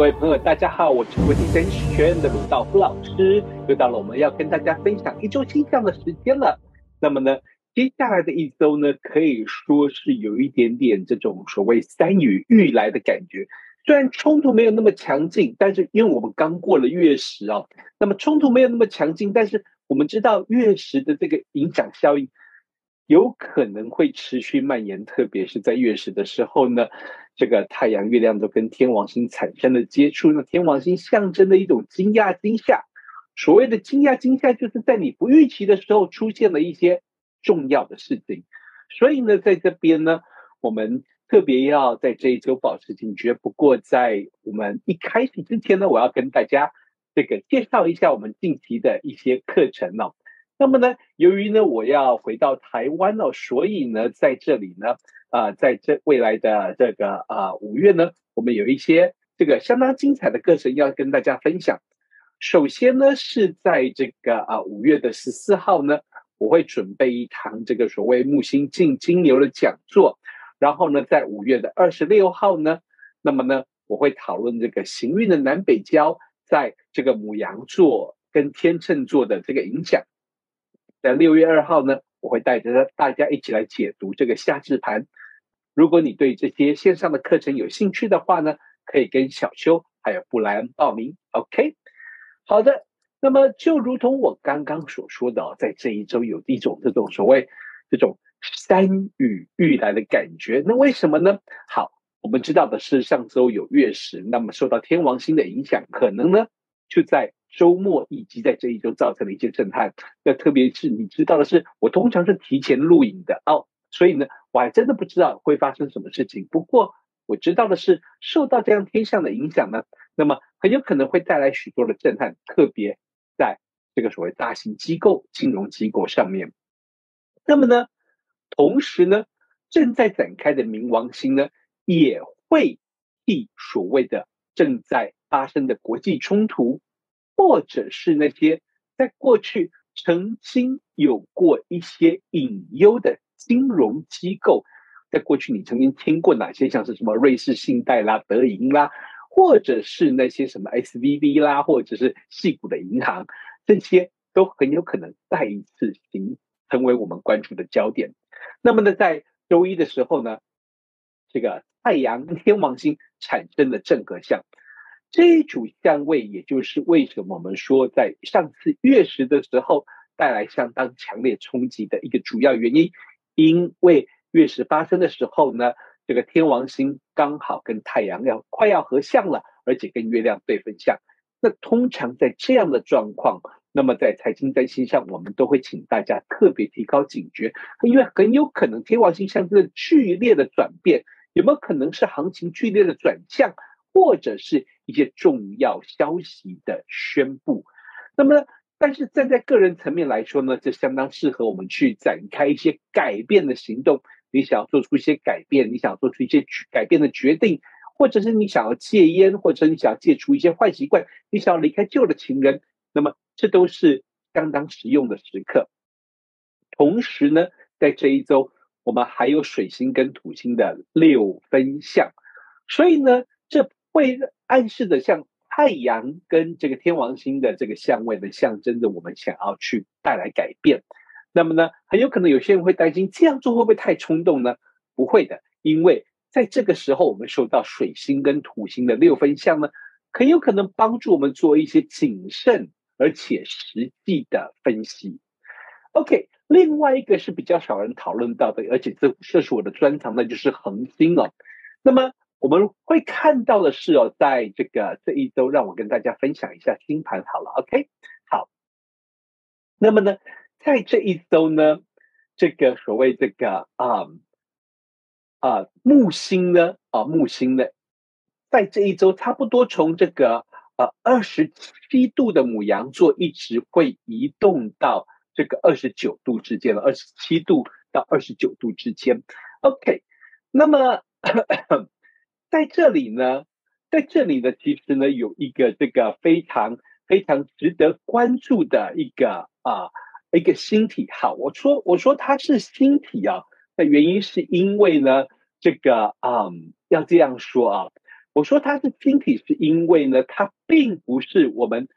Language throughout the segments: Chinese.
各位朋友，大家好，我是国际生学院的鲁道夫老师，又到了我们要跟大家分享一周星象的时间了。那么呢，接下来的一周呢，可以说是有一点点这种所谓山雨欲来的感觉。虽然冲突没有那么强劲，但是因为我们刚过了月食啊，那么冲突没有那么强劲，但是我们知道月食的这个影响效应。有可能会持续蔓延，特别是在月食的时候呢，这个太阳、月亮都跟天王星产生了接触。那天王星象征的一种惊讶惊吓，所谓的惊讶惊吓，就是在你不预期的时候出现了一些重要的事情。所以呢，在这边呢，我们特别要在这一周保持警觉。不过，在我们一开始之前呢，我要跟大家这个介绍一下我们近期的一些课程哦。那么呢，由于呢我要回到台湾了，所以呢在这里呢，啊、在这未来的这个啊五月呢，我们有一些这个相当精彩的课程要跟大家分享。首先呢是在这个啊五月的十四号呢，我会准备一堂这个所谓木星进金牛的讲座。然后呢，在五月的二十六号呢，那么呢我会讨论这个行运的南北交在这个母羊座跟天秤座的这个影响。在六月二号呢，我会带着大家一起来解读这个夏至盘。如果你对这些线上的课程有兴趣的话呢，可以跟小邱还有布莱恩报名。OK，好的。那么就如同我刚刚所说的，在这一周有一种这种所谓这种山雨欲来的感觉。那为什么呢？好，我们知道的是上周有月食，那么受到天王星的影响，可能呢就在。周末以及在这一周造成了一些震撼，那特别是你知道的是，我通常是提前录影的哦，所以呢，我还真的不知道会发生什么事情。不过我知道的是，受到这样天象的影响呢，那么很有可能会带来许多的震撼，特别在这个所谓大型机构、金融机构上面。那么呢，同时呢，正在展开的冥王星呢，也会替所谓的正在发生的国际冲突。或者是那些在过去曾经有过一些隐忧的金融机构，在过去你曾经听过哪些？像是什么瑞士信贷啦、德银啦，或者是那些什么 SVB 啦，或者是矽谷的银行，这些都很有可能再一次形成为我们关注的焦点。那么呢，在周一的时候呢，这个太阳天王星产生了正合相。这一组相位，也就是为什么我们说在上次月食的时候带来相当强烈冲击的一个主要原因。因为月食发生的时候呢，这个天王星刚好跟太阳要快要合相了，而且跟月亮对分相。那通常在这样的状况，那么在财经占星上，我们都会请大家特别提高警觉，因为很有可能天王星象征剧烈的转变，有没有可能是行情剧烈的转向？或者是一些重要消息的宣布，那么，但是站在个人层面来说呢，这相当适合我们去展开一些改变的行动。你想要做出一些改变，你想要做出一些改变的决定，或者是你想要戒烟，或者你想要戒除一些坏习惯，你想要离开旧的情人，那么这都是相当实用的时刻。同时呢，在这一周，我们还有水星跟土星的六分相，所以呢，会暗示着像太阳跟这个天王星的这个相位呢，象征着我们想要去带来改变。那么呢，很有可能有些人会担心这样做会不会太冲动呢？不会的，因为在这个时候我们受到水星跟土星的六分相呢，很有可能帮助我们做一些谨慎而且实际的分析。OK，另外一个是比较少人讨论到的，而且这这是我的专长，那就是恒星哦。那么。我们会看到的是哦，在这个这一周，让我跟大家分享一下星盘好了，OK？好，那么呢，在这一周呢，这个所谓这个啊啊木星呢啊木星呢，在这一周差不多从这个呃二十七度的母羊座一直会移动到这个二十九度之间了，二十七度到二十九度之间，OK？那么。在这里呢，在这里呢，其实呢，有一个这个非常非常值得关注的一个啊一个星体。好，我说我说它是星体啊，那原因是因为呢，这个嗯，要这样说啊，我说它是星体，是因为呢，它并不是我们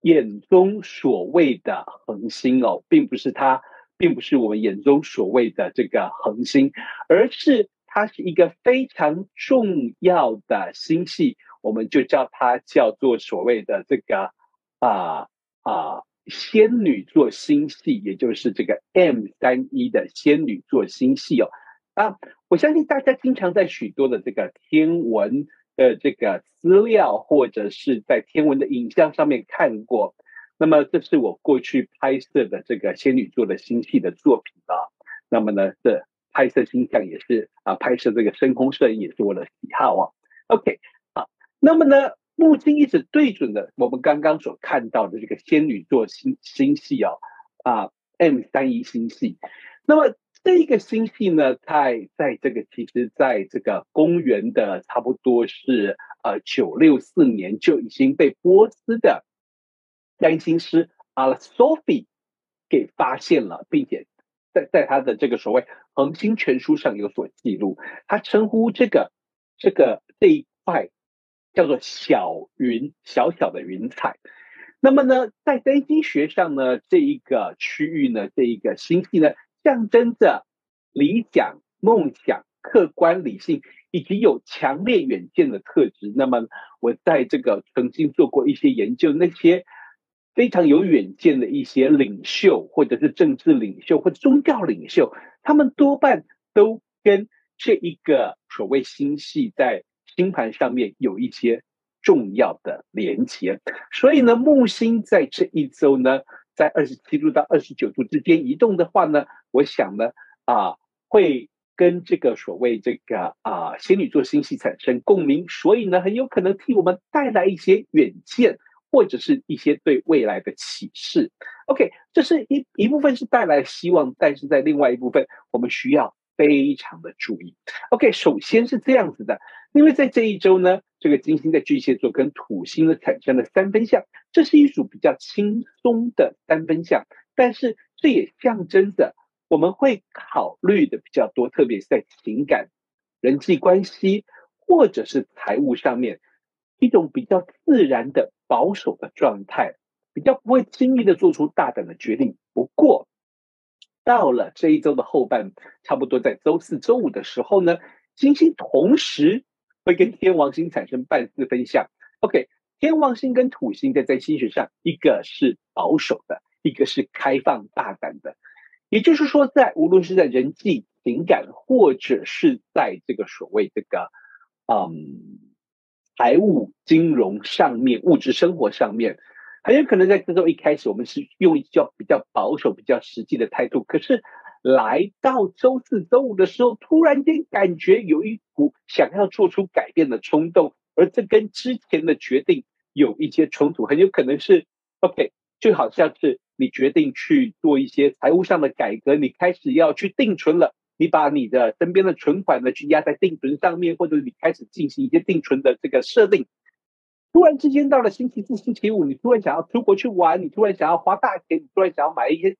眼中所谓的恒星哦，并不是它，并不是我们眼中所谓的这个恒星，而是它是一个非常重要的星系，我们就叫它叫做所谓的这个啊啊仙女座星系，也就是这个 M 三一的仙女座星系哦。啊，我相信大家经常在许多的这个天文的这个资料，或者是在天文的影像上面看过。那么，这是我过去拍摄的这个仙女座的星系的作品啊。那么呢，这拍摄星象也是啊，拍摄这个深空摄影也是我的喜好啊。OK，好，那么呢，木星一直对准的我们刚刚所看到的这个仙女座星星系哦，啊，M 三一星系。那么这个星系呢，在在这个其实在这个公元的差不多是呃九六四年就已经被波斯的占星师阿拉索菲给发现了，并且在在他的这个所谓恒星全书上有所记录。他称呼这个这个这一块叫做小云，小小的云彩。那么呢，在占星学上呢，这一个区域呢，这一个星系呢。象征着理想、梦想、客观、理性，以及有强烈远见的特质。那么，我在这个曾经做过一些研究，那些非常有远见的一些领袖，或者是政治领袖，或者宗教领袖，他们多半都跟这一个所谓星系在星盘上面有一些重要的连接。所以呢，木星在这一周呢。在二十七度到二十九度之间移动的话呢，我想呢，啊，会跟这个所谓这个啊仙女座星系产生共鸣，所以呢，很有可能替我们带来一些远见，或者是一些对未来的启示。OK，这是一一部分是带来希望，但是在另外一部分，我们需要非常的注意。OK，首先是这样子的。因为在这一周呢，这个金星在巨蟹座跟土星呢产生了三分相，这是一组比较轻松的三分相，但是这也象征着我们会考虑的比较多，特别是在情感、人际关系或者是财务上面，一种比较自然的保守的状态，比较不会轻易的做出大胆的决定。不过到了这一周的后半，差不多在周四周五的时候呢，金星同时。会跟天王星产生半四分相，OK，天王星跟土星在在星学上，一个是保守的，一个是开放大胆的，也就是说，在无论是在人际情感，或者是在这个所谓这个，嗯，财务金融上面，物质生活上面，很有可能在这周一开始，我们是用一较比较保守、比较实际的态度，可是。来到周四周五的时候，突然间感觉有一股想要做出改变的冲动，而这跟之前的决定有一些冲突，很有可能是 OK，就好像是你决定去做一些财务上的改革，你开始要去定存了，你把你的身边的存款呢去压在定存上面，或者你开始进行一些定存的这个设定，突然之间到了星期四、星期五，你突然想要出国去玩，你突然想要花大钱，你突然想要买一些。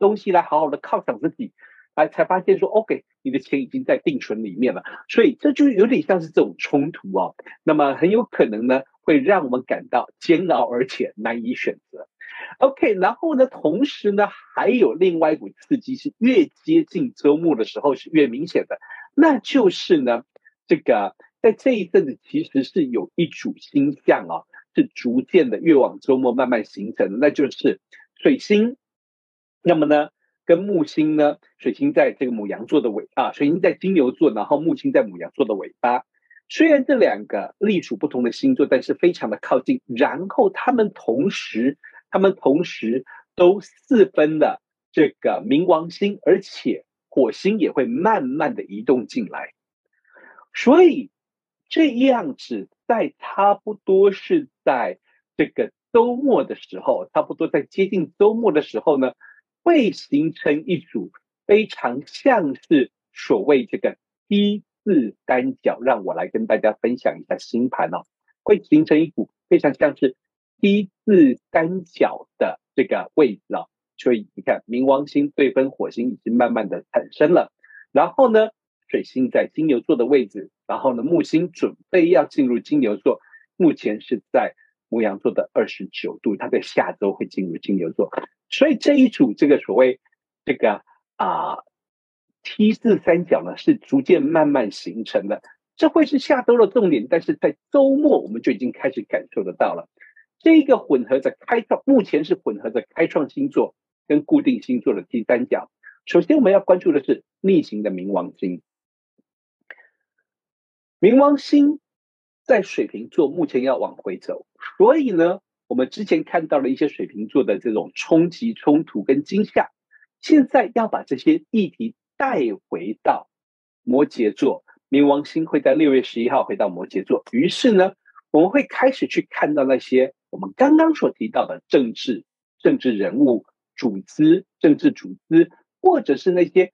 东西来好好的犒赏自己，来才发现说，OK，你的钱已经在定存里面了，所以这就有点像是这种冲突哦。那么很有可能呢，会让我们感到煎熬，而且难以选择。OK，然后呢，同时呢，还有另外一股刺激是越接近周末的时候是越明显的，那就是呢，这个在这一阵子其实是有一组星象哦，是逐渐的越往周末慢慢形成的，那就是水星。那么呢，跟木星呢，水星在这个母羊座的尾啊，水星在金牛座，然后木星在母羊座的尾巴。虽然这两个隶属不同的星座，但是非常的靠近。然后他们同时，他们同时都四分了这个冥王星，而且火星也会慢慢的移动进来。所以这样子，在差不多是在这个周末的时候，差不多在接近周末的时候呢。会形成一组非常像是所谓这个 T 字单角，让我来跟大家分享一下星盘哦。会形成一股非常像是 T 字三角的这个位置哦。所以你看，冥王星对分火星已经慢慢的产生了，然后呢，水星在金牛座的位置然后呢，木星准备要进入金牛座，目前是在牧羊座的二十九度，它在下周会进入金牛座，所以这一组这个所谓这个啊、T 字三角呢，是逐渐慢慢形成的，这会是下周的重点，但是在周末我们就已经开始感受得到了，这一个混合着开创，目前是混合着开创星座跟固定星座的 T 三角。首先我们要关注的是逆行的冥王星。冥王星在水瓶座，目前要往回走，所以呢，我们之前看到了一些水瓶座的这种冲击、冲突跟惊吓，现在要把这些议题带回到摩羯座。冥王星会在六月十一号回到摩羯座，于是呢，我们会开始去看到那些我们刚刚所提到的政治、政治人物、组织、政治组织，或者是那些。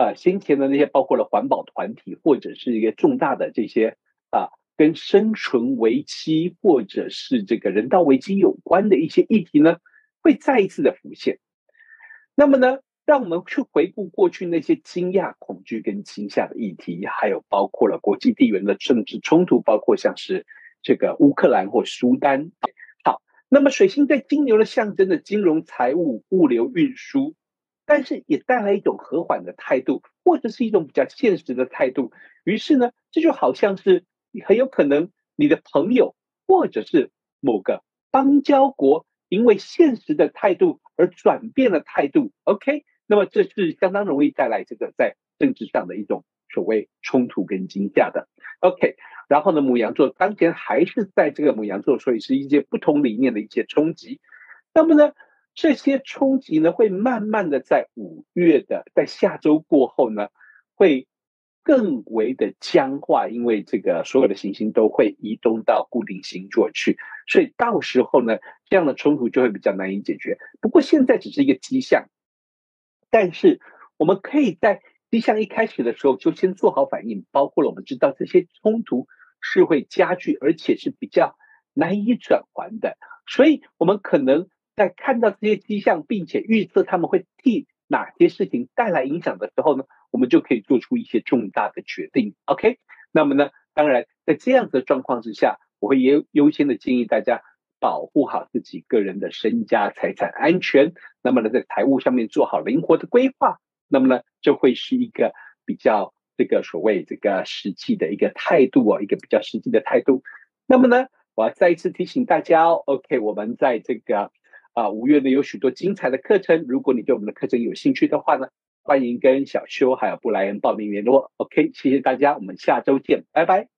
呃，先前的那些包括了环保团体，或者是一个重大的这些啊，跟生存危机或者是这个人道危机有关的一些议题呢，会再一次的浮现。那么呢，让我们去回顾过去那些惊讶、恐惧跟惊吓的议题，还有包括了国际地缘的政治冲突，包括像是这个乌克兰或苏丹。那么水星在金牛的象征的金融、财务、物流、运输。但是也带来一种和缓的态度，或者是一种比较现实的态度。于是呢，这就好像是很有可能你的朋友，或者是某个邦交国，因为现实的态度而转变了态度。OK，那么这是相当容易带来这个在政治上的一种所谓冲突跟惊吓的。OK，然后呢，牡羊座当前还是在这个牡羊座，所以是一些不同理念的一些冲击。那么呢，这些冲击呢，会慢慢的在五月的，在下周过后呢，会更为的僵化，因为这个所有的行星都会移动到固定星座去，所以到时候呢，这样的冲突就会比较难以解决。不过现在只是一个迹象，但是我们可以在迹象一开始的时候就先做好反应，包括了我们知道这些冲突是会加剧，而且是比较难以转还的，所以我们可能。在看到这些迹象，并且预测他们会替哪些事情带来影响的时候呢，我们就可以做出一些重大的决定。OK，那么呢，当然在这样子的状况之下，我会优优先的建议大家保护好自己个人的身家财产安全。那么呢，在财务上面做好灵活的规划。那么呢，就会是一个比较这个所谓这个实际的一个态度哦，一个比较实际的态度。那么呢，我要再一次提醒大家哦，OK，我们在这个。啊，五月呢有许多精彩的课程，如果你对我们的课程有兴趣的话呢，欢迎跟小邱还有布莱恩报名联络。OK，谢谢大家，我们下周见，拜拜。